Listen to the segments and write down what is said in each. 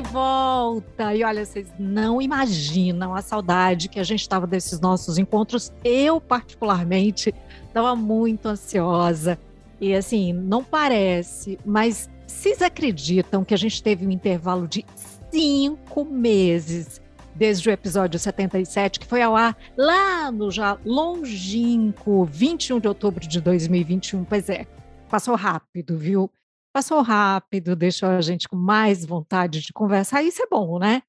de volta! E olha, vocês não imaginam a saudade que a gente estava desses nossos encontros. Eu, particularmente, estava muito ansiosa. E assim, não parece, mas vocês acreditam que a gente teve um intervalo de cinco meses desde o episódio 77, que foi ao ar lá no já longínquo 21 de outubro de 2021? Pois é, passou rápido, viu? Passou rápido, deixou a gente com mais vontade de conversar. Isso é bom, né?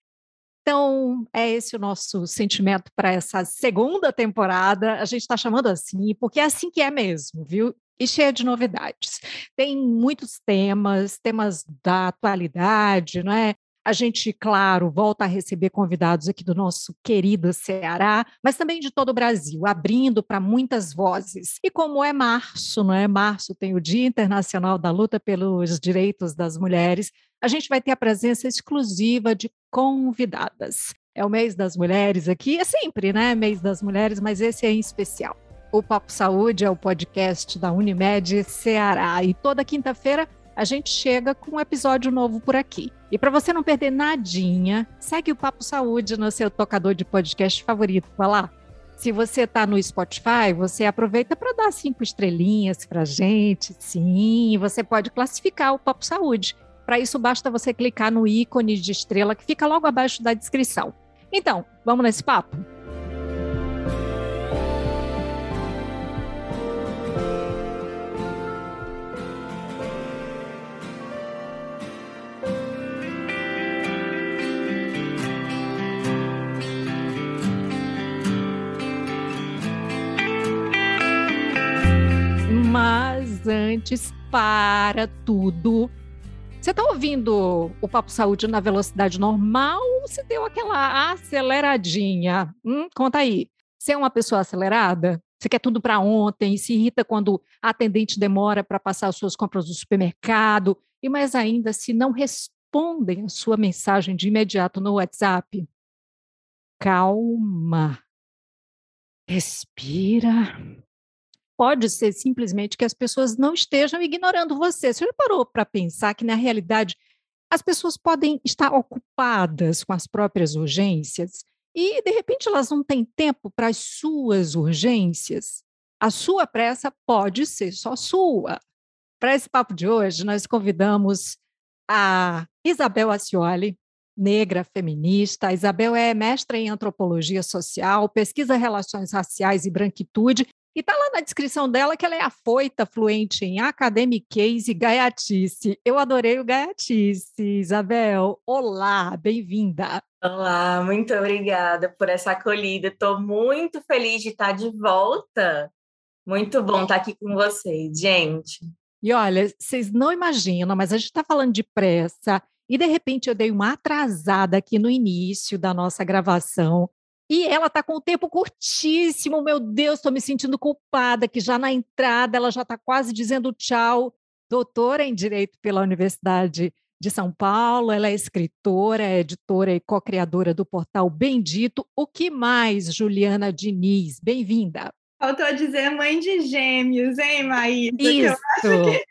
Então, é esse o nosso sentimento para essa segunda temporada. A gente está chamando assim, porque é assim que é mesmo, viu? E cheia de novidades. Tem muitos temas, temas da atualidade, não é? A gente, claro, volta a receber convidados aqui do nosso querido Ceará, mas também de todo o Brasil, abrindo para muitas vozes. E como é março, não é? Março tem o Dia Internacional da Luta pelos Direitos das Mulheres, a gente vai ter a presença exclusiva de convidadas. É o mês das mulheres aqui, é sempre, né? Mês das mulheres, mas esse é em especial. O Papo Saúde é o podcast da Unimed Ceará e toda quinta-feira a gente chega com um episódio novo por aqui. E para você não perder nadinha, segue o Papo Saúde no seu tocador de podcast favorito. Vai lá. Se você está no Spotify, você aproveita para dar cinco estrelinhas para gente. Sim, você pode classificar o Papo Saúde. Para isso, basta você clicar no ícone de estrela que fica logo abaixo da descrição. Então, vamos nesse papo? Para tudo. Você está ouvindo o Papo Saúde na velocidade normal ou você deu aquela aceleradinha? Hum, conta aí. Você é uma pessoa acelerada? Você quer tudo para ontem, se irrita quando a atendente demora para passar as suas compras no supermercado, e mais ainda, se não respondem a sua mensagem de imediato no WhatsApp. Calma. Respira pode ser simplesmente que as pessoas não estejam ignorando você. Você já parou para pensar que, na realidade, as pessoas podem estar ocupadas com as próprias urgências e, de repente, elas não têm tempo para as suas urgências? A sua pressa pode ser só sua. Para esse papo de hoje, nós convidamos a Isabel Acioli, negra feminista. A Isabel é mestra em antropologia social, pesquisa relações raciais e branquitude e está lá na descrição dela que ela é afoita, fluente em academiquez e gaiatice. Eu adorei o gaiatice, Isabel. Olá, bem-vinda. Olá, muito obrigada por essa acolhida. Estou muito feliz de estar de volta. Muito bom estar aqui com vocês, gente. E olha, vocês não imaginam, mas a gente está falando de pressa e de repente eu dei uma atrasada aqui no início da nossa gravação. E ela está com o tempo curtíssimo, meu Deus, estou me sentindo culpada, que já na entrada ela já está quase dizendo tchau. Doutora em Direito pela Universidade de São Paulo, ela é escritora, é editora e co-criadora do portal Bendito. O que mais, Juliana Diniz? Bem-vinda. Faltou dizer mãe de gêmeos, hein, Maísa? Isso. Que eu acho que...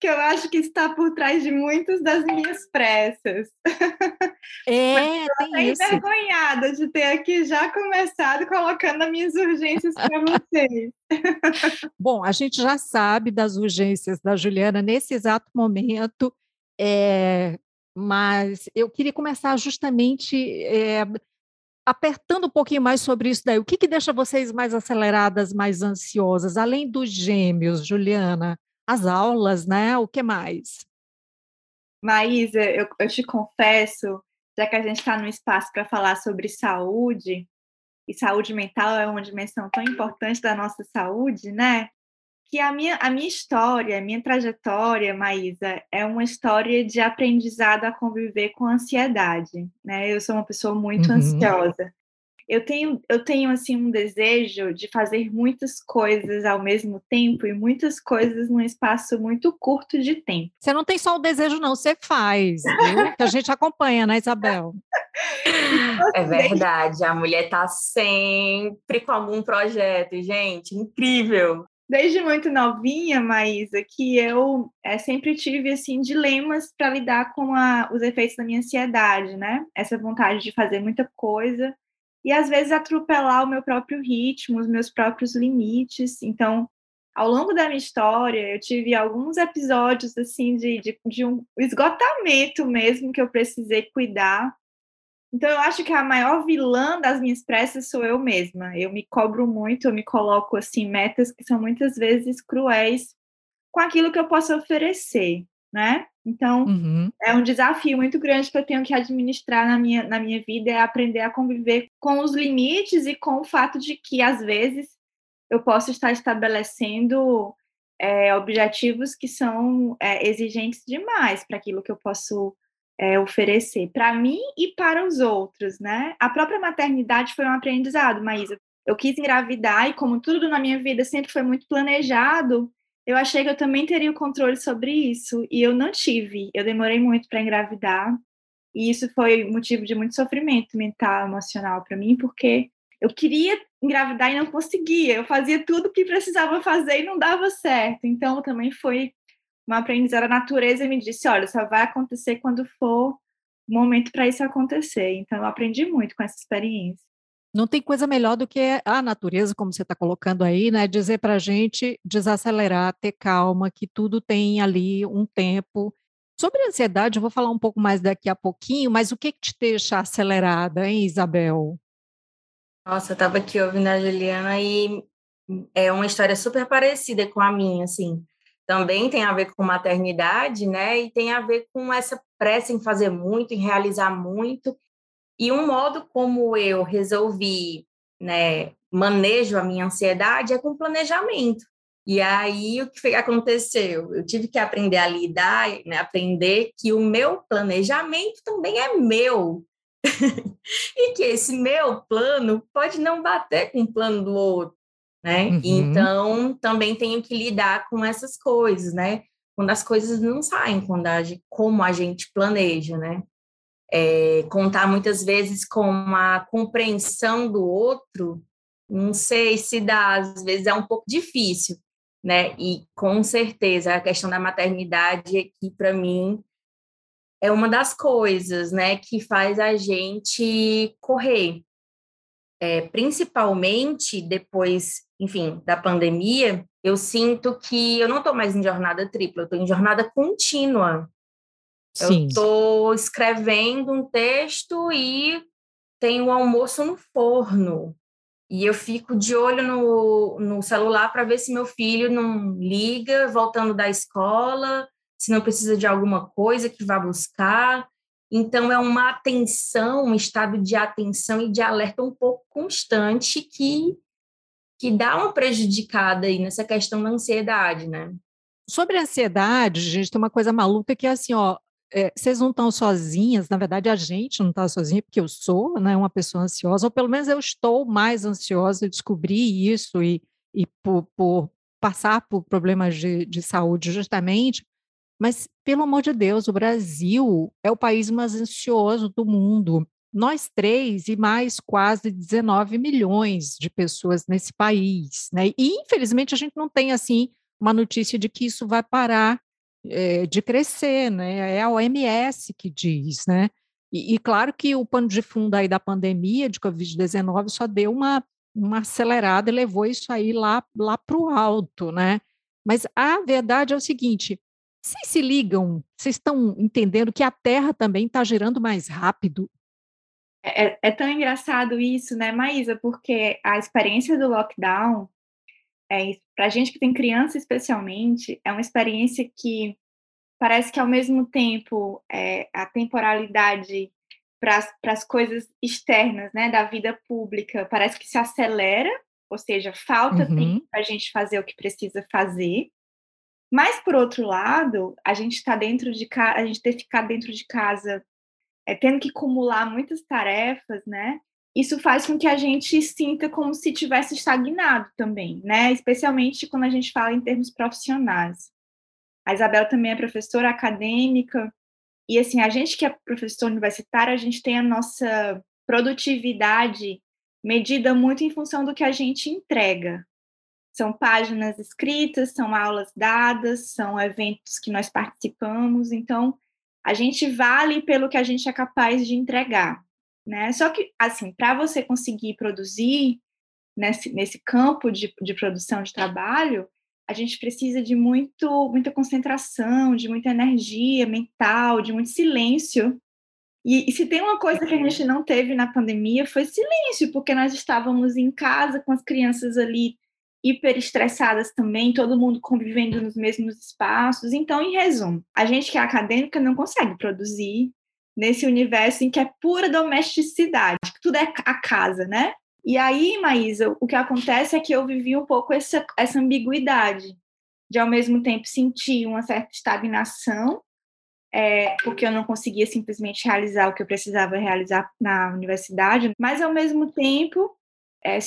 que eu acho que está por trás de muitas das minhas pressas. É, tem isso. envergonhada de ter aqui já começado colocando as minhas urgências para vocês. Bom, a gente já sabe das urgências da Juliana nesse exato momento, é, mas eu queria começar justamente é, apertando um pouquinho mais sobre isso daí. O que, que deixa vocês mais aceleradas, mais ansiosas, além dos gêmeos, Juliana? As aulas, né? O que mais? Maísa, eu, eu te confesso, já que a gente está no espaço para falar sobre saúde, e saúde mental é uma dimensão tão importante da nossa saúde, né? Que a minha, a minha história, a minha trajetória, Maísa, é uma história de aprendizado a conviver com ansiedade, né? Eu sou uma pessoa muito uhum. ansiosa eu tenho, eu tenho assim um desejo de fazer muitas coisas ao mesmo tempo e muitas coisas num espaço muito curto de tempo. Você não tem só o desejo, não, você faz, viu? que a gente acompanha, né, Isabel? É verdade, a mulher está sempre com algum projeto, gente, incrível. desde muito novinha, Maísa, que eu é, sempre tive assim dilemas para lidar com a, os efeitos da minha ansiedade, né? Essa vontade de fazer muita coisa e às vezes atropelar o meu próprio ritmo, os meus próprios limites. Então, ao longo da minha história, eu tive alguns episódios assim de, de, de um esgotamento mesmo que eu precisei cuidar então, eu acho que a maior vilã das minhas pressas sou eu mesma. Eu me cobro muito, eu me coloco assim metas que são muitas vezes cruéis com aquilo que eu posso oferecer, né? Então, uhum. é um desafio muito grande que eu tenho que administrar na minha, na minha vida, é aprender a conviver com os limites e com o fato de que, às vezes, eu posso estar estabelecendo é, objetivos que são é, exigentes demais para aquilo que eu posso é, oferecer para mim e para os outros, né? A própria maternidade foi um aprendizado, Maísa. Eu quis engravidar e como tudo na minha vida sempre foi muito planejado, eu achei que eu também teria o controle sobre isso e eu não tive. Eu demorei muito para engravidar e isso foi motivo de muito sofrimento mental, emocional para mim, porque eu queria engravidar e não conseguia. Eu fazia tudo o que precisava fazer e não dava certo. Então também foi uma aprendizada, a natureza me disse, olha, só vai acontecer quando for o momento para isso acontecer. Então, eu aprendi muito com essa experiência. Não tem coisa melhor do que a natureza, como você está colocando aí, né? Dizer para a gente desacelerar, ter calma, que tudo tem ali um tempo. Sobre a ansiedade, eu vou falar um pouco mais daqui a pouquinho, mas o que, que te deixa acelerada, hein, Isabel? Nossa, eu estava aqui ouvindo a Juliana e é uma história super parecida com a minha, assim também tem a ver com maternidade, né? E tem a ver com essa pressa em fazer muito, em realizar muito. E um modo como eu resolvi, né, manejo a minha ansiedade é com planejamento. E aí o que aconteceu? Eu tive que aprender a lidar, né, aprender que o meu planejamento também é meu. e que esse meu plano pode não bater com o plano do outro né? Uhum. Então, também tenho que lidar com essas coisas, né? Quando as coisas não saem quando a gente, como a gente planeja, né? É, contar muitas vezes com a compreensão do outro, não sei se dá, às vezes é um pouco difícil, né? E com certeza a questão da maternidade aqui para mim é uma das coisas, né, que faz a gente correr, é, principalmente depois enfim, da pandemia, eu sinto que eu não estou mais em jornada tripla, eu estou em jornada contínua. Sim. Eu estou escrevendo um texto e tenho o almoço no forno. E eu fico de olho no, no celular para ver se meu filho não liga voltando da escola, se não precisa de alguma coisa que vá buscar. Então, é uma atenção, um estado de atenção e de alerta um pouco constante que que dá uma prejudicada aí nessa questão da ansiedade, né? Sobre a ansiedade, gente, tem uma coisa maluca que é assim, ó, é, vocês não estão sozinhas, na verdade a gente não está sozinha, porque eu sou né, uma pessoa ansiosa, ou pelo menos eu estou mais ansiosa, eu descobri isso e, e por, por passar por problemas de, de saúde justamente, mas pelo amor de Deus, o Brasil é o país mais ansioso do mundo nós três e mais quase 19 milhões de pessoas nesse país, né? E infelizmente a gente não tem assim uma notícia de que isso vai parar é, de crescer, né? É a OMS que diz, né? E, e, claro que o pano de fundo aí da pandemia de Covid-19 só deu uma, uma acelerada e levou isso aí lá, lá para o alto, né? Mas a verdade é o seguinte: vocês se ligam, vocês estão entendendo que a Terra também está girando mais rápido é, é, é tão engraçado isso, né, Maísa? Porque a experiência do lockdown, é, para a gente que tem criança especialmente, é uma experiência que parece que ao mesmo tempo é, a temporalidade para as coisas externas, né, da vida pública, parece que se acelera, ou seja, falta uhum. tempo para a gente fazer o que precisa fazer. Mas por outro lado, a gente está dentro de casa, a gente ter ficado dentro de casa é, tendo que acumular muitas tarefas, né? Isso faz com que a gente sinta como se tivesse estagnado também, né? Especialmente quando a gente fala em termos profissionais. A Isabel também é professora acadêmica e assim a gente que é professor universitário, a gente tem a nossa produtividade medida muito em função do que a gente entrega, São páginas escritas, são aulas dadas, são eventos que nós participamos. Então, a gente vale pelo que a gente é capaz de entregar, né? Só que, assim, para você conseguir produzir nesse, nesse campo de, de produção de trabalho, a gente precisa de muito, muita concentração, de muita energia mental, de muito silêncio. E, e, se tem uma coisa que a gente não teve na pandemia foi silêncio, porque nós estávamos em casa com as crianças ali hiper estressadas também, todo mundo convivendo nos mesmos espaços. Então, em resumo, a gente que é acadêmica não consegue produzir nesse universo em que é pura domesticidade, que tudo é a casa, né? E aí, Maísa, o que acontece é que eu vivi um pouco essa, essa ambiguidade de, ao mesmo tempo, sentir uma certa estagnação, é, porque eu não conseguia simplesmente realizar o que eu precisava realizar na universidade, mas, ao mesmo tempo, é,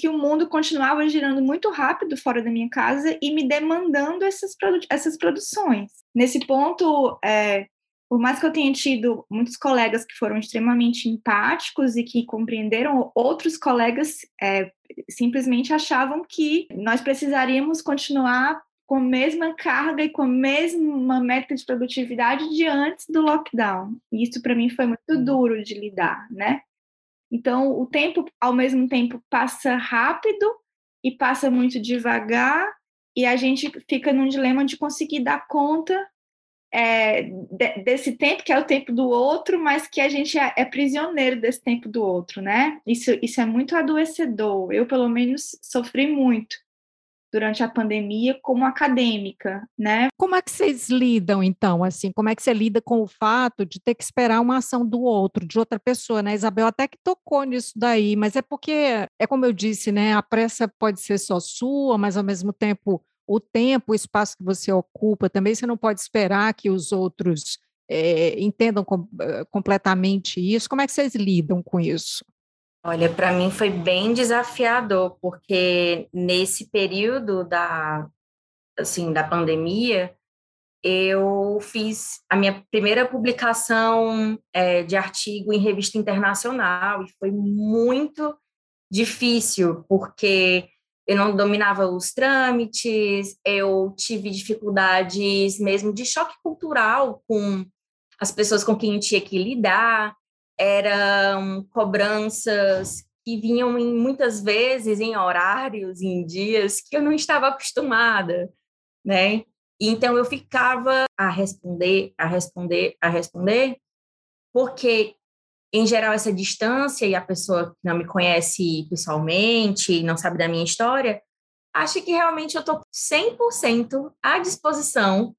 que o mundo continuava girando muito rápido fora da minha casa e me demandando essas, produ essas produções. Nesse ponto, é, por mais que eu tenha tido muitos colegas que foram extremamente empáticos e que compreenderam, outros colegas é, simplesmente achavam que nós precisaríamos continuar com a mesma carga e com a mesma meta de produtividade de antes do lockdown. E isso para mim foi muito uhum. duro de lidar, né? Então, o tempo, ao mesmo tempo, passa rápido e passa muito devagar, e a gente fica num dilema de conseguir dar conta é, de, desse tempo, que é o tempo do outro, mas que a gente é, é, prisioneiro desse tempo do outro, né? Isso, isso é muito adoecedor. Eu, pelo menos, sofri muito durante a pandemia como acadêmica, né? Como é que vocês lidam, então, assim? Como é que você lida com o fato de ter que esperar uma ação do outro, de outra pessoa, né? Isabel até que tocou nisso daí, mas é porque, é como eu disse, né? A pressa pode ser só sua, mas ao mesmo tempo o tempo, o espaço que você ocupa, também você não pode esperar que os outros é, entendam com, eh, completamente isso. Como é que vocês lidam com isso? Olha, para mim foi bem desafiador, porque nesse período da, assim, da pandemia, eu fiz a minha primeira publicação é, de artigo em revista internacional e foi muito difícil, porque eu não dominava os trâmites, eu tive dificuldades mesmo de choque cultural com as pessoas com quem eu tinha que lidar, eram cobranças que vinham em, muitas vezes em horários, em dias que eu não estava acostumada, né? Então eu ficava a responder, a responder, a responder, porque em geral, essa distância e a pessoa que não me conhece pessoalmente, não sabe da minha história, acha que realmente eu estou 100% à disposição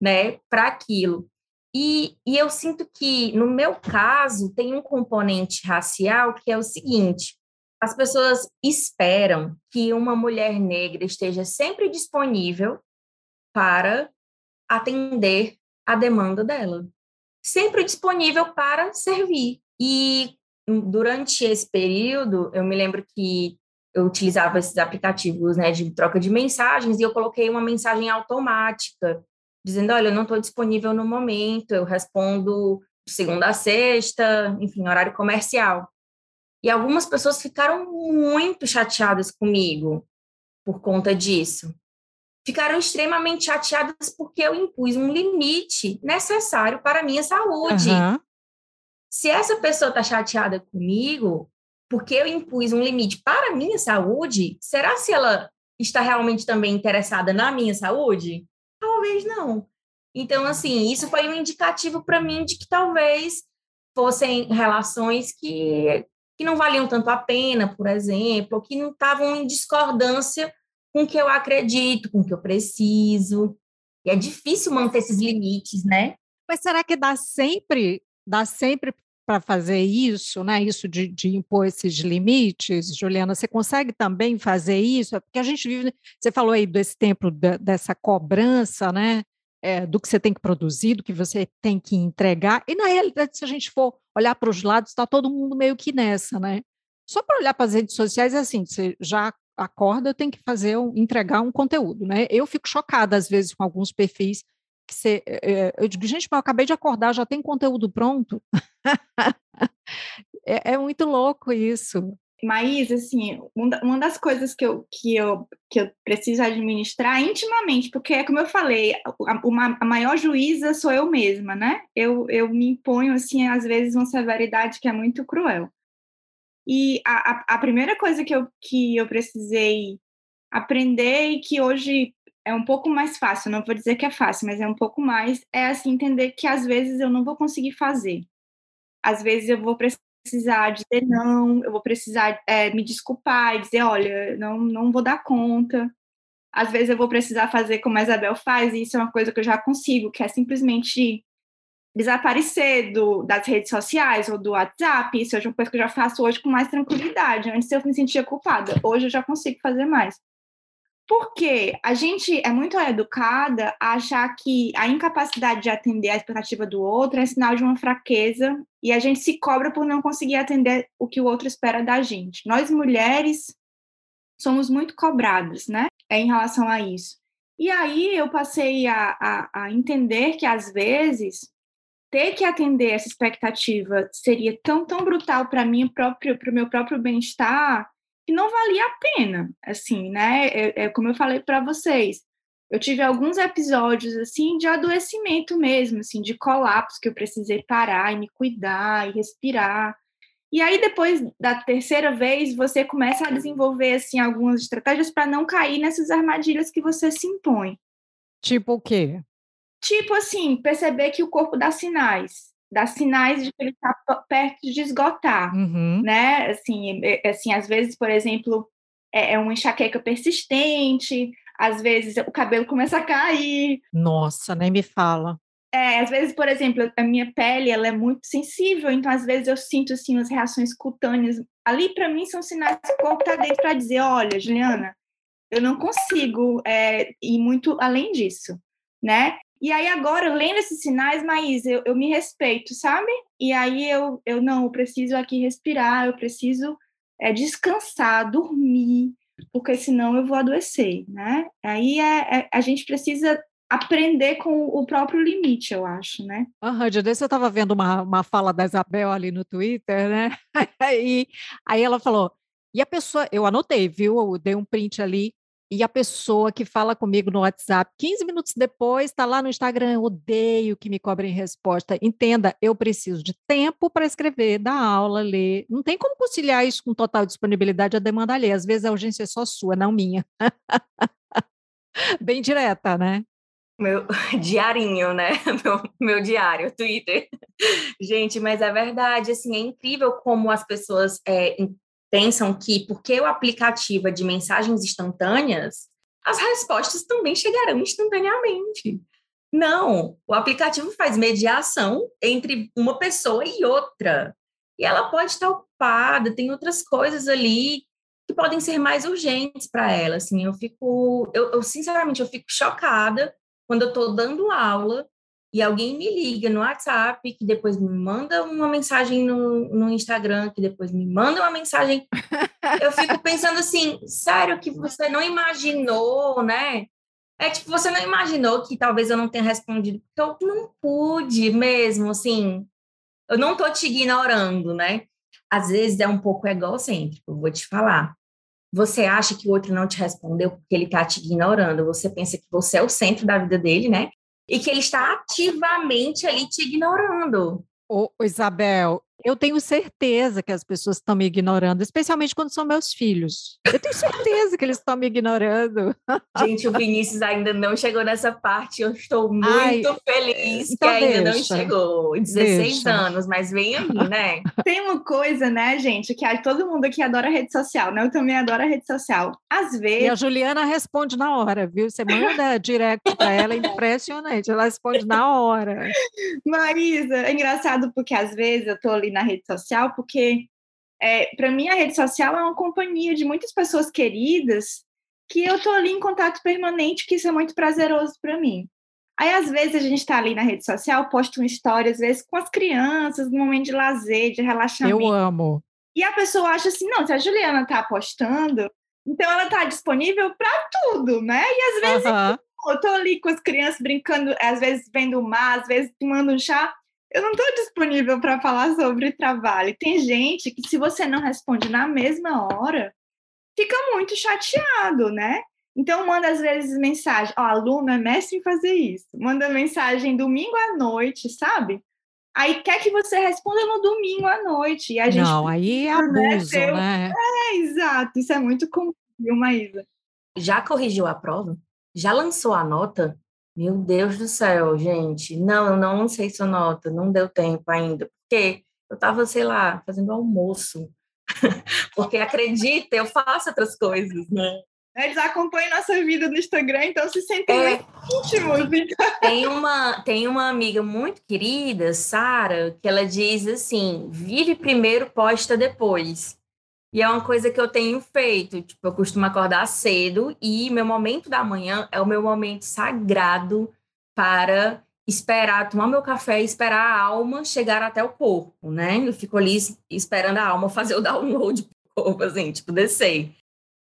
né, para aquilo. E, e eu sinto que, no meu caso, tem um componente racial que é o seguinte: as pessoas esperam que uma mulher negra esteja sempre disponível para atender a demanda dela, sempre disponível para servir. E durante esse período, eu me lembro que eu utilizava esses aplicativos né, de troca de mensagens e eu coloquei uma mensagem automática, dizendo: olha, eu não estou disponível no momento, eu respondo segunda a sexta, enfim, horário comercial. E algumas pessoas ficaram muito chateadas comigo por conta disso. Ficaram extremamente chateadas porque eu impus um limite necessário para a minha saúde. Uhum. Se essa pessoa está chateada comigo, porque eu impus um limite para a minha saúde, será se ela está realmente também interessada na minha saúde? Talvez não. Então, assim, isso foi um indicativo para mim de que talvez fossem relações que, que não valiam tanto a pena, por exemplo, ou que não estavam em discordância com o que eu acredito, com o que eu preciso. E é difícil manter esses limites, né? Mas será que dá sempre, dá sempre para fazer isso, né? Isso de, de, impor esses limites, Juliana, você consegue também fazer isso? Porque a gente vive, você falou aí desse tempo da, dessa cobrança, né? É, do que você tem que produzir, do que você tem que entregar. E na realidade, se a gente for olhar para os lados, está todo mundo meio que nessa, né? Só para olhar para as redes sociais é assim, você já acorda, tem que fazer, entregar um conteúdo, né? Eu fico chocada às vezes com alguns perfis que você, é, eu digo, gente, mas eu acabei de acordar, já tem conteúdo pronto. é, é, muito louco isso. Mas, assim, uma das coisas que eu, que, eu, que eu preciso administrar intimamente, porque é como eu falei, a, a maior juíza sou eu mesma, né? Eu, eu me imponho, assim, às vezes, uma severidade que é muito cruel. E a, a, a primeira coisa que eu, que eu precisei aprender e que hoje é um pouco mais fácil, não vou dizer que é fácil, mas é um pouco mais, é assim, entender que às vezes eu não vou conseguir fazer. Às vezes eu vou precisar dizer não, eu vou precisar é, me desculpar e dizer, olha, não, não vou dar conta. Às vezes eu vou precisar fazer como a Isabel faz, e isso é uma coisa que eu já consigo, que é simplesmente desaparecer do, das redes sociais ou do WhatsApp. Isso é uma coisa que eu já faço hoje com mais tranquilidade. Antes eu me sentia culpada, hoje eu já consigo fazer mais. Porque a gente é muito educada a achar que a incapacidade de atender a expectativa do outro é sinal de uma fraqueza e a gente se cobra por não conseguir atender o que o outro espera da gente. Nós mulheres somos muito cobradas, né? É em relação a isso. E aí eu passei a, a, a entender que às vezes ter que atender essa expectativa seria tão tão brutal para mim próprio para o meu próprio bem-estar que não valia a pena, assim, né? É, é como eu falei para vocês, eu tive alguns episódios assim de adoecimento mesmo, assim, de colapso que eu precisei parar e me cuidar e respirar. E aí depois da terceira vez, você começa a desenvolver assim algumas estratégias para não cair nessas armadilhas que você se impõe. Tipo o quê? Tipo assim, perceber que o corpo dá sinais dá sinais de que ele está perto de esgotar, uhum. né? Assim, é, é, assim, às vezes, por exemplo, é, é uma enxaqueca persistente, às vezes o cabelo começa a cair. Nossa, nem me fala. É, às vezes, por exemplo, a minha pele ela é muito sensível, então às vezes eu sinto assim as reações cutâneas. Ali para mim são sinais que o corpo está dentro para dizer, olha, Juliana, eu não consigo é, ir muito além disso, né? E aí agora, lendo esses sinais, Maís, eu, eu me respeito, sabe? E aí eu, eu não, eu preciso aqui respirar, eu preciso é, descansar, dormir, porque senão eu vou adoecer, né? Aí é, é, a gente precisa aprender com o próprio limite, eu acho, né? Aham, uhum, eu estava vendo uma, uma fala da Isabel ali no Twitter, né? aí, aí ela falou, e a pessoa, eu anotei, viu? Eu dei um print ali, e a pessoa que fala comigo no WhatsApp, 15 minutos depois, está lá no Instagram, odeio que me cobrem resposta. Entenda, eu preciso de tempo para escrever, dar aula, ler. Não tem como conciliar isso com total disponibilidade a demanda alheia. Às vezes a urgência é só sua, não minha. Bem direta, né? Meu diarinho, né? Meu, meu diário, Twitter. Gente, mas é verdade, assim, é incrível como as pessoas é, pensam que porque o aplicativo é de mensagens instantâneas, as respostas também chegarão instantaneamente. Não, o aplicativo faz mediação entre uma pessoa e outra. E ela pode estar ocupada, tem outras coisas ali que podem ser mais urgentes para ela. Assim, eu fico, eu, eu, sinceramente eu fico chocada quando eu estou dando aula e alguém me liga no WhatsApp, que depois me manda uma mensagem no, no Instagram, que depois me manda uma mensagem, eu fico pensando assim, sério que você não imaginou, né? É tipo, você não imaginou que talvez eu não tenha respondido, porque eu não pude mesmo, assim, eu não tô te ignorando, né? Às vezes é um pouco egocêntrico, vou te falar. Você acha que o outro não te respondeu porque ele tá te ignorando, você pensa que você é o centro da vida dele, né? E que ele está ativamente ali te ignorando. Ô, Isabel, eu tenho certeza que as pessoas estão me ignorando, especialmente quando são meus filhos. Eu tenho certeza que eles estão me ignorando. Gente, o Vinícius ainda não chegou nessa parte. Eu estou muito Ai, feliz então que ainda deixa, não chegou. 16 deixa. anos, mas vem aí, né? Tem uma coisa, né, gente, que todo mundo aqui adora rede social, né? Eu também adoro a rede social. Às vezes. E a Juliana responde na hora, viu? Você manda direct para ela, é impressionante. Ela responde na hora. Marisa, é engraçado porque às vezes eu tô ali na rede social, porque é, para mim a rede social é uma companhia de muitas pessoas queridas que eu tô ali em contato permanente, que isso é muito prazeroso para mim. Aí, às vezes, a gente está ali na rede social, posta uma história, às vezes, com as crianças, no momento de lazer, de relaxamento. Eu amo. E a pessoa acha assim, não, se a Juliana está postando, então ela está disponível para tudo, né? E às vezes uh -huh. eu tô ali com as crianças brincando, às vezes vendo o mar, às vezes tomando um chá, eu não estou disponível para falar sobre trabalho. Tem gente que, se você não responde na mesma hora, fica muito chateado, né? Então, manda às vezes mensagem, ó, oh, aluno é mestre em fazer isso. Manda mensagem domingo à noite, sabe? Aí quer que você responda no domingo à noite. E a gente não, aí é abuso, né? né? É, exato. Isso é muito comum, viu, Maísa? Já corrigiu a prova? Já lançou a nota? Meu Deus do céu, gente. Não, eu não sei sua nota, não deu tempo ainda. Porque eu estava, sei lá, fazendo almoço. porque acredita, eu faço outras coisas, né? Eles acompanham nossa vida no Instagram, então se sentem é, íntimos. Então. Tem uma, tem uma amiga muito querida, Sara, que ela diz assim: vive primeiro, posta depois. E é uma coisa que eu tenho feito. Tipo, eu costumo acordar cedo e meu momento da manhã é o meu momento sagrado para esperar, tomar meu café e esperar a alma chegar até o corpo, né? Eu fico ali esperando a alma fazer o download pro corpo, assim, tipo, descer.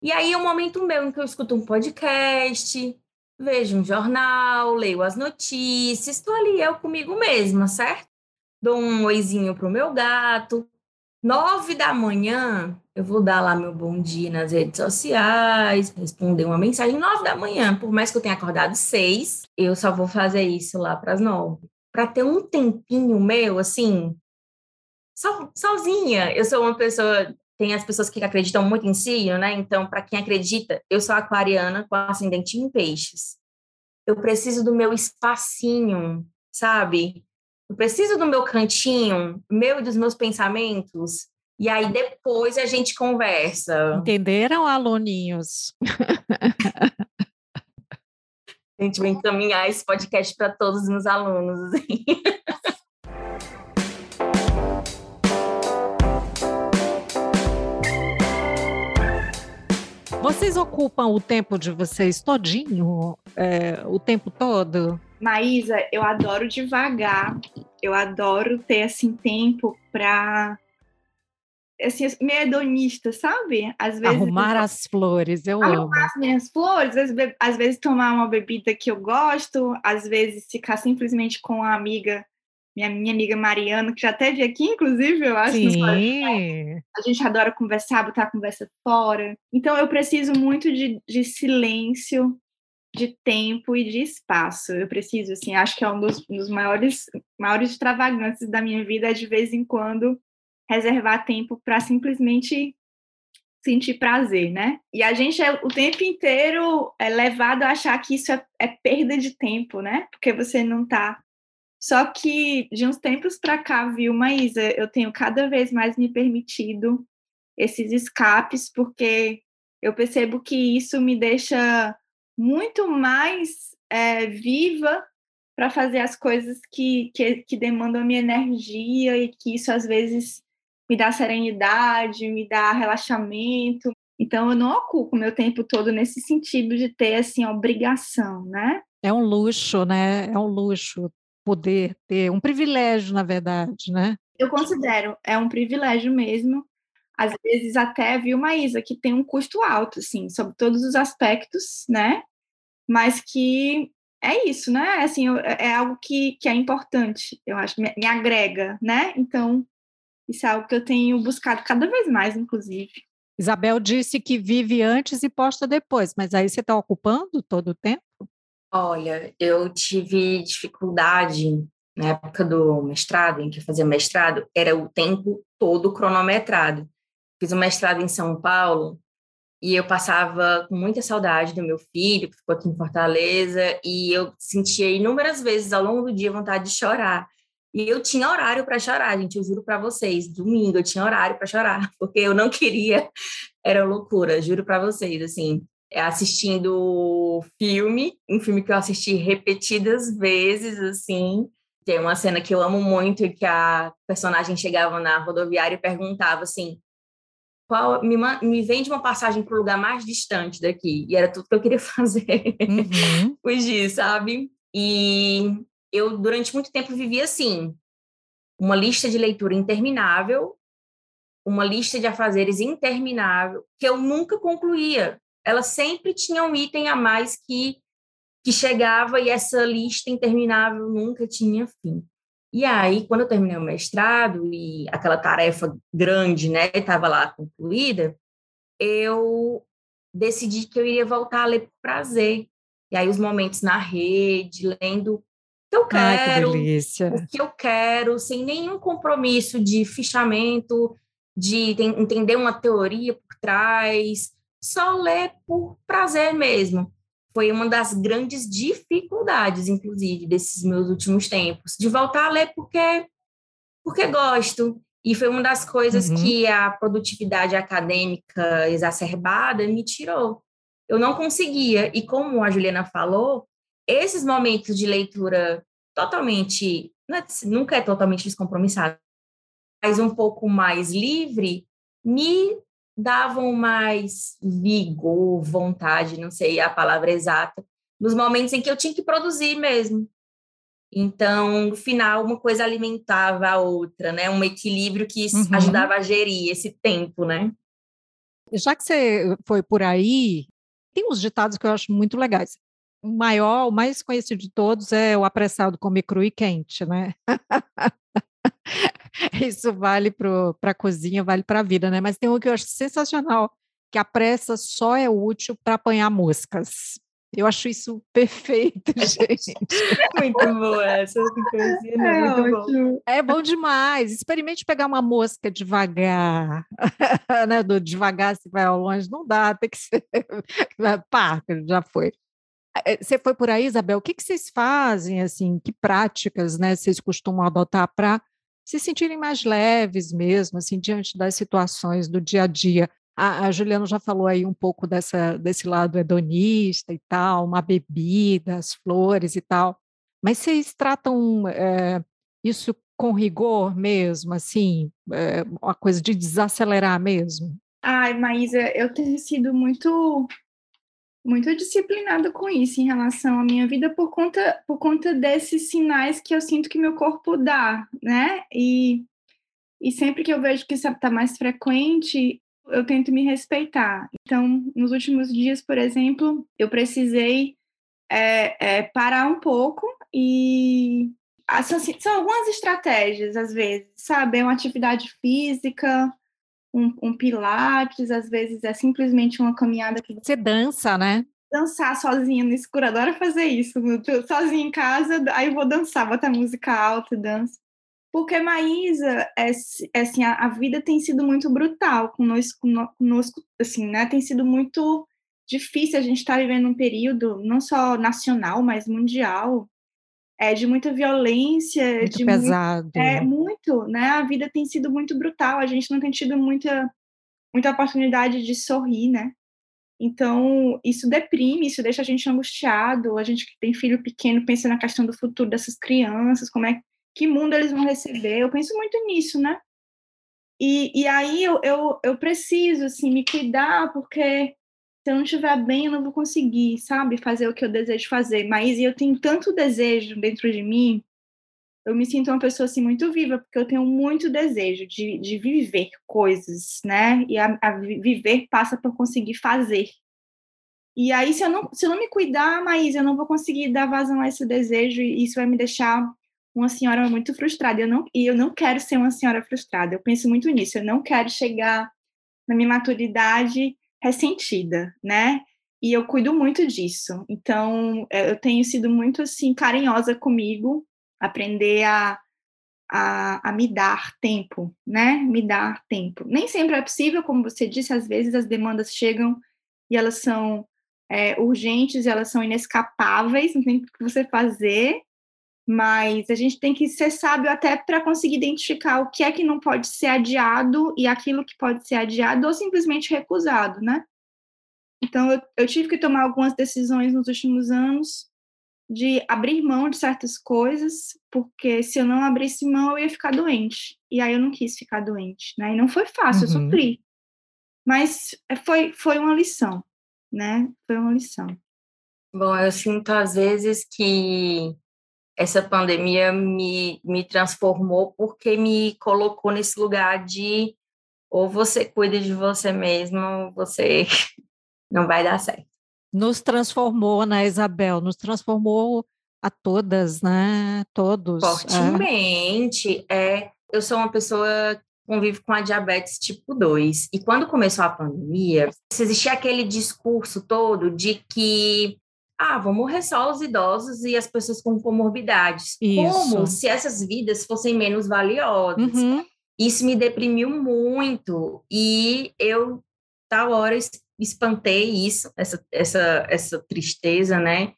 E aí é um momento meu em que eu escuto um podcast, vejo um jornal, leio as notícias, estou ali eu comigo mesma, certo? Dou um oizinho pro meu gato. Nove da manhã, eu vou dar lá meu bom dia nas redes sociais, responder uma mensagem. Nove da manhã, por mais que eu tenha acordado seis, eu só vou fazer isso lá para as nove. Para ter um tempinho meu, assim, so, sozinha. Eu sou uma pessoa tem as pessoas que acreditam muito em si, né? Então, para quem acredita, eu sou aquariana com ascendente em peixes. Eu preciso do meu espacinho, sabe? Eu preciso do meu cantinho, meu e dos meus pensamentos. E aí depois a gente conversa. Entenderam, aluninhos? a gente vai encaminhar esse podcast para todos os meus alunos. Assim. Vocês ocupam o tempo de vocês todinho, é, o tempo todo? Maísa, eu adoro devagar, eu adoro ter assim tempo para assim, meio hedonista, sabe? Às vezes arrumar eu... as flores, eu arrumar amo. as minhas flores, às vezes, às vezes tomar uma bebida que eu gosto, às vezes ficar simplesmente com a amiga minha, minha amiga Mariana, que já teve aqui, inclusive, eu acho. Sim. A gente adora conversar, botar a conversa fora. Então, eu preciso muito de, de silêncio, de tempo e de espaço. Eu preciso, assim, acho que é um dos, dos maiores, maiores extravagâncias da minha vida, é de vez em quando reservar tempo para simplesmente sentir prazer, né? E a gente é o tempo inteiro é levado a achar que isso é, é perda de tempo, né? Porque você não está só que de uns tempos para cá, viu, Maísa, eu tenho cada vez mais me permitido esses escapes, porque eu percebo que isso me deixa muito mais é, viva para fazer as coisas que, que, que demandam a minha energia e que isso às vezes me dá serenidade, me dá relaxamento. Então eu não ocupo meu tempo todo nesse sentido de ter assim obrigação, né? É um luxo, né? É um luxo poder ter, um privilégio, na verdade, né? Eu considero, é um privilégio mesmo. Às vezes até, viu, Maísa, que tem um custo alto, assim, sobre todos os aspectos, né? Mas que é isso, né? Assim, é algo que, que é importante, eu acho, me, me agrega, né? Então, isso é algo que eu tenho buscado cada vez mais, inclusive. Isabel disse que vive antes e posta depois, mas aí você está ocupando todo o tempo? Olha, eu tive dificuldade na época do mestrado, em que eu fazia mestrado, era o tempo todo cronometrado. Fiz o um mestrado em São Paulo e eu passava com muita saudade do meu filho, que ficou aqui em Fortaleza, e eu sentia inúmeras vezes ao longo do dia vontade de chorar. E eu tinha horário para chorar, gente, eu juro para vocês, domingo eu tinha horário para chorar, porque eu não queria, era loucura, juro para vocês, assim. É, assistindo filme, um filme que eu assisti repetidas vezes, assim. Tem uma cena que eu amo muito, que a personagem chegava na rodoviária e perguntava assim, qual me, me vende uma passagem para o lugar mais distante daqui. E era tudo que eu queria fazer. Uhum. Fugir, sabe? E eu, durante muito tempo, vivia assim, uma lista de leitura interminável, uma lista de afazeres interminável, que eu nunca concluía ela sempre tinha um item a mais que, que chegava e essa lista interminável nunca tinha fim. E aí, quando eu terminei o mestrado e aquela tarefa grande, né, estava lá concluída, eu decidi que eu iria voltar a ler por prazer. E aí, os momentos na rede, lendo o que eu quero, Ai, que o que eu quero, sem nenhum compromisso de fichamento, de entender uma teoria por trás, só ler por prazer mesmo. Foi uma das grandes dificuldades, inclusive, desses meus últimos tempos, de voltar a ler porque porque gosto. E foi uma das coisas uhum. que a produtividade acadêmica exacerbada me tirou. Eu não conseguia. E como a Juliana falou, esses momentos de leitura totalmente, é, nunca é totalmente descompromissado, mas um pouco mais livre, me davam mais vigor, vontade, não sei a palavra exata, nos momentos em que eu tinha que produzir mesmo. Então, no final, uma coisa alimentava a outra, né? Um equilíbrio que uhum. ajudava a gerir esse tempo, né? Já que você foi por aí, tem uns ditados que eu acho muito legais. O maior, o mais conhecido de todos é o apressado comer cru e quente, né? Isso vale para a cozinha, vale para a vida, né? Mas tem um que eu acho sensacional, que a pressa só é útil para apanhar moscas. Eu acho isso perfeito, gente. muito boa essa poesia, é, é muito bom. É bom demais. Experimente pegar uma mosca devagar. né? Do devagar se vai ao longe, não dá, tem que ser. Pá, já foi. É, você foi por aí, Isabel? O que, que vocês fazem, assim, que práticas, né, vocês costumam adotar para se sentirem mais leves mesmo, assim, diante das situações do dia a dia? A, a Juliana já falou aí um pouco dessa, desse lado hedonista e tal, uma bebida, as flores e tal, mas vocês tratam é, isso com rigor mesmo, assim, é, uma coisa de desacelerar mesmo? Ai, Maísa, eu tenho sido muito muito disciplinada com isso em relação à minha vida por conta por conta desses sinais que eu sinto que meu corpo dá, né? E e sempre que eu vejo que isso está mais frequente, eu tento me respeitar. Então, nos últimos dias, por exemplo, eu precisei é, é, parar um pouco e são algumas estratégias às vezes, sabe? É uma atividade física, um, um pilates, às vezes é simplesmente uma caminhada que você dança, né? Dançar sozinha no escuro, adoro fazer isso. Sozinha em casa, aí eu vou dançar, botar música alta, dança. Porque, Maísa, é, é assim, a, a, vida tem sido muito brutal conosco, conosco, assim, né? Tem sido muito difícil a gente estar tá vivendo um período não só nacional, mas mundial, é, de muita violência, muito de pesado. Muito, é muito, né? A vida tem sido muito brutal. A gente não tem tido muita muita oportunidade de sorrir, né? Então, isso deprime, isso deixa a gente angustiado. A gente que tem filho pequeno pensa na questão do futuro dessas crianças, como é que mundo eles vão receber. Eu penso muito nisso, né? E, e aí eu, eu, eu preciso, assim, me cuidar, porque se eu não estiver bem, eu não vou conseguir, sabe, fazer o que eu desejo fazer. Mas eu tenho tanto desejo dentro de mim, eu me sinto uma pessoa assim muito viva, porque eu tenho muito desejo de, de viver coisas, né? E a, a viver passa por conseguir fazer. E aí, se eu, não, se eu não me cuidar, Maís, eu não vou conseguir dar vazão a esse desejo, e isso vai me deixar uma senhora muito frustrada. Eu não, e eu não quero ser uma senhora frustrada. Eu penso muito nisso. Eu não quero chegar na minha maturidade ressentida, né? E eu cuido muito disso. Então, é, eu tenho sido muito assim carinhosa comigo, aprender a, a, a, me dar tempo, né? Me dar tempo. Nem sempre é possível, como você disse, às vezes as demandas chegam e elas são é, urgentes, elas são inescapáveis, não tem o que você fazer, mas a gente tem que ser sábio até para conseguir identificar o que é que não pode ser adiado e aquilo que pode ser adiado ou simplesmente recusado, né? Então, eu, eu tive que tomar algumas decisões nos últimos anos de abrir mão de certas coisas, porque se eu não abrisse mão, eu ia ficar doente. E aí eu não quis ficar doente, né? E não foi fácil, uhum. eu sofri. Mas foi, foi uma lição, né? Foi uma lição. Bom, eu sinto às vezes que essa pandemia me, me transformou porque me colocou nesse lugar de ou você cuida de você mesmo, ou você não vai dar certo. Nos transformou, né, Isabel? Nos transformou a todas, né? Todos. É. Fortemente. É. é. Eu sou uma pessoa que convive com a diabetes tipo 2. E quando começou a pandemia, existia aquele discurso todo de que ah, morrer só os idosos e as pessoas com comorbidades. Isso. Como se essas vidas fossem menos valiosas. Uhum. Isso me deprimiu muito e eu, tal hora, espantei isso, essa, essa, essa tristeza, né?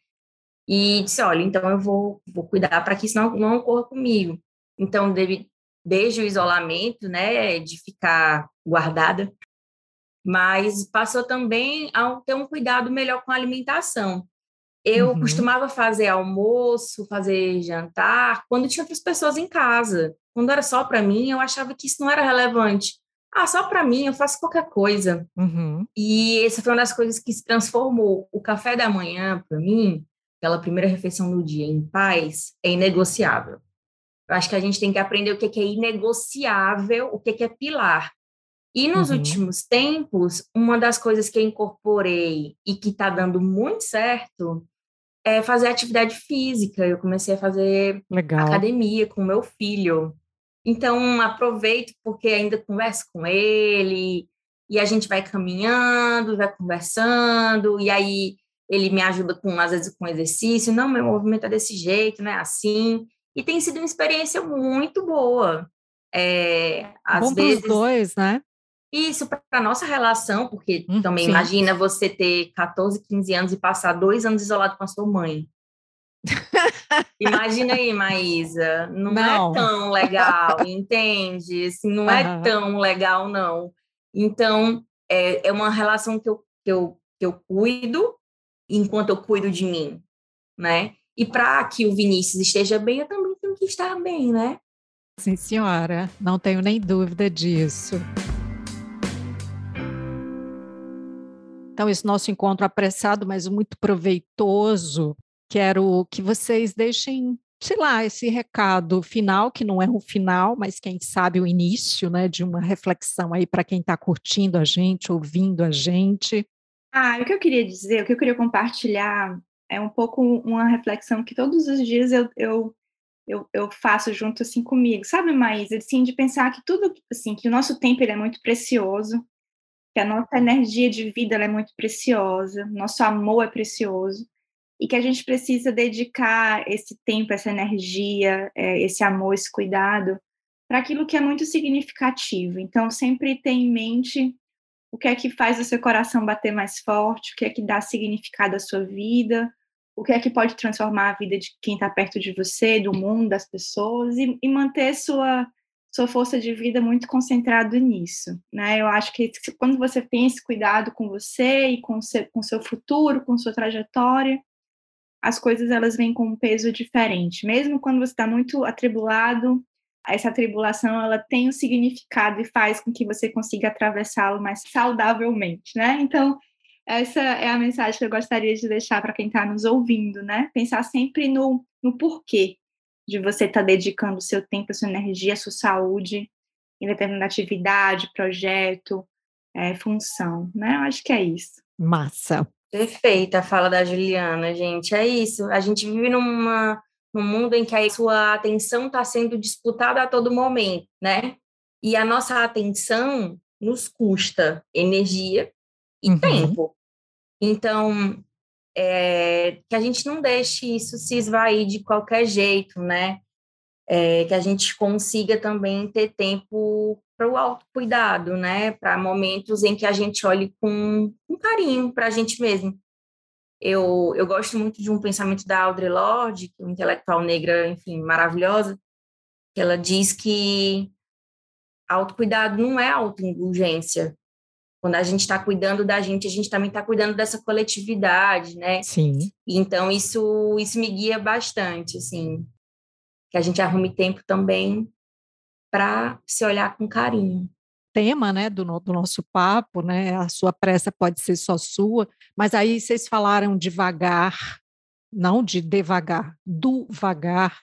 E disse, olha, então eu vou, vou cuidar para que isso não, não ocorra comigo. Então, deve, desde o isolamento, né, de ficar guardada, mas passou também a ter um cuidado melhor com a alimentação. Eu uhum. costumava fazer almoço, fazer jantar, quando tinha outras pessoas em casa. Quando era só para mim, eu achava que isso não era relevante. Ah, só para mim, eu faço qualquer coisa. Uhum. E essa foi uma das coisas que se transformou. O café da manhã, para mim, aquela primeira refeição do dia em paz, é inegociável. Eu acho que a gente tem que aprender o que é inegociável, o que é pilar. E nos uhum. últimos tempos, uma das coisas que eu incorporei e que está dando muito certo é fazer atividade física. Eu comecei a fazer Legal. academia com meu filho. Então, aproveito porque ainda converso com ele e a gente vai caminhando, vai conversando, e aí ele me ajuda com, às vezes, com exercício. Não, meu movimento é desse jeito, não é assim. E tem sido uma experiência muito boa. É, às Bom vezes, dois, né? Isso para a nossa relação, porque hum, também sim. imagina você ter 14, 15 anos e passar dois anos isolado com a sua mãe. Imagina aí, Maísa, não, é não, é tão legal, entende? Assim, não uhum. é tão legal, não. Então, é, é uma relação que eu, que, eu, que eu cuido enquanto eu cuido de mim, né? E para que o Vinícius esteja bem, eu também tenho que estar bem, né? Sim, senhora, não tenho nem dúvida disso. Então, esse nosso encontro apressado, mas muito proveitoso, quero que vocês deixem, sei lá, esse recado final, que não é o final, mas quem sabe o início, né, de uma reflexão aí para quem está curtindo a gente, ouvindo a gente. Ah, o que eu queria dizer, o que eu queria compartilhar é um pouco uma reflexão que todos os dias eu, eu eu, eu, faço junto assim comigo, sabe, Maísa? Assim, de pensar que tudo, assim, que o nosso tempo ele é muito precioso, que a nossa energia de vida é muito preciosa, nosso amor é precioso e que a gente precisa dedicar esse tempo, essa energia, é, esse amor, esse cuidado para aquilo que é muito significativo. Então, sempre tenha em mente o que é que faz o seu coração bater mais forte, o que é que dá significado à sua vida, o que é que pode transformar a vida de quem está perto de você, do mundo, das pessoas, e, e manter sua sua força de vida muito concentrado nisso, né? Eu acho que quando você tem esse cuidado com você e com seu, com seu futuro, com sua trajetória, as coisas elas vêm com um peso diferente. Mesmo quando você está muito atribulado, essa atribulação ela tem um significado e faz com que você consiga atravessá-lo mais saudavelmente, né? Então essa é a mensagem que eu gostaria de deixar para quem está nos ouvindo, né? Pensar sempre no, no porquê de você estar tá dedicando o seu tempo, a sua energia, a sua saúde em determinada atividade, projeto, é, função, né? Eu acho que é isso. Massa. Perfeita a fala da Juliana, gente. É isso. A gente vive numa, num mundo em que a sua atenção está sendo disputada a todo momento, né? E a nossa atenção nos custa energia e uhum. tempo. Então, é, que a gente não deixe isso se esvair de qualquer jeito, né? É, que a gente consiga também ter tempo para o autocuidado, né? Para momentos em que a gente olhe com, carinho para a gente mesmo. Eu, eu gosto muito de um pensamento da Audre Lorde, que é uma intelectual negra, enfim, maravilhosa, que ela diz que autocuidado não é autoindulgência, quando a gente está cuidando da gente, a gente também está cuidando dessa coletividade, né? Sim. Então, isso, isso me guia bastante, assim, que a gente arrume tempo também para se olhar com carinho. Tema, né, do, do nosso papo, né? A sua pressa pode ser só sua, mas aí vocês falaram devagar, não de devagar, do vagar,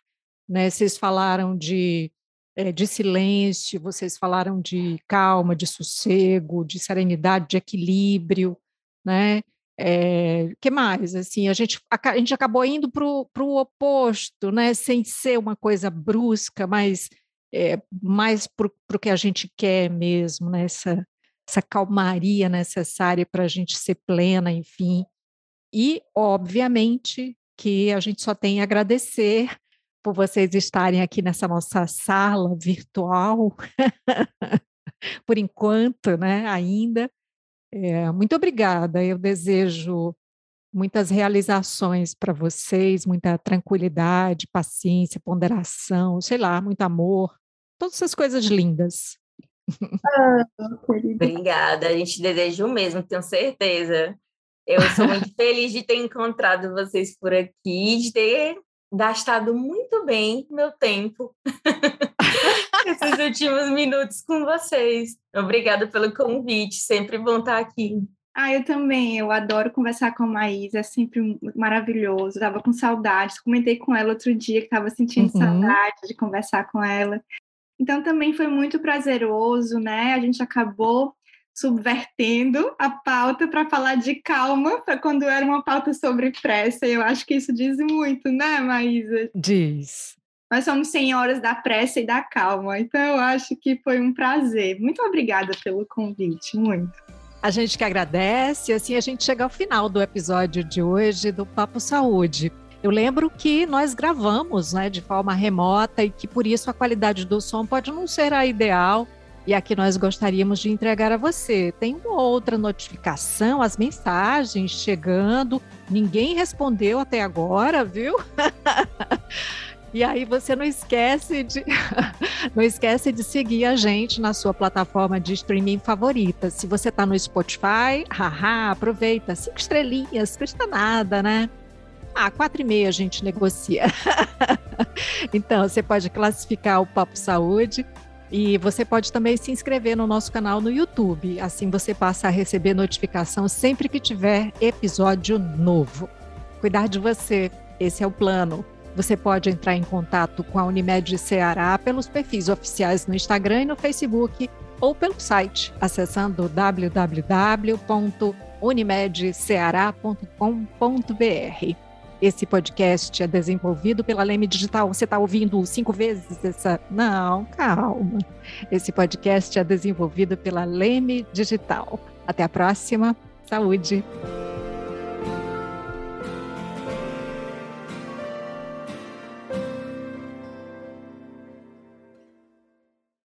né? Vocês falaram de é, de silêncio, vocês falaram de calma, de sossego, de serenidade, de equilíbrio, né? É, que mais? Assim, a gente, a, gente acabou indo para o oposto, né? Sem ser uma coisa brusca, mas é, mais para o que a gente quer mesmo, né? Essa, essa calmaria necessária para a gente ser plena, enfim. E, obviamente, que a gente só tem a agradecer por vocês estarem aqui nessa nossa sala virtual, por enquanto, né, ainda. É, muito obrigada. Eu desejo muitas realizações para vocês, muita tranquilidade, paciência, ponderação, sei lá, muito amor, todas essas coisas lindas. Ah, obrigada, a gente deseja o mesmo, tenho certeza. Eu sou muito feliz de ter encontrado vocês por aqui, de ter gastado muito bem meu tempo esses últimos minutos com vocês. Obrigada pelo convite, sempre bom estar aqui. Ah, eu também, eu adoro conversar com a Maísa, é sempre maravilhoso. Estava com saudades, comentei com ela outro dia que estava sentindo uhum. saudade de conversar com ela. Então também foi muito prazeroso, né? A gente acabou subvertendo a pauta para falar de calma, para quando era uma pauta sobre pressa. Eu acho que isso diz muito, né, Maísa? Diz. Nós somos senhoras da pressa e da calma, então eu acho que foi um prazer. Muito obrigada pelo convite, muito. A gente que agradece, assim a gente chega ao final do episódio de hoje do Papo Saúde. Eu lembro que nós gravamos né, de forma remota e que por isso a qualidade do som pode não ser a ideal, e aqui nós gostaríamos de entregar a você. Tem uma outra notificação, as mensagens chegando, ninguém respondeu até agora, viu? E aí você não esquece de não esquece de seguir a gente na sua plataforma de streaming favorita. Se você está no Spotify, haha, aproveita, cinco estrelinhas, custa nada, né? Ah, quatro e meia a gente negocia. então, você pode classificar o Papo Saúde e você pode também se inscrever no nosso canal no YouTube. Assim você passa a receber notificação sempre que tiver episódio novo. Cuidar de você, esse é o plano. Você pode entrar em contato com a Unimed Ceará pelos perfis oficiais no Instagram e no Facebook ou pelo site, acessando www.unimedceará.com.br. Esse podcast é desenvolvido pela Leme Digital. Você está ouvindo cinco vezes essa. Não, calma. Esse podcast é desenvolvido pela Leme Digital. Até a próxima. Saúde!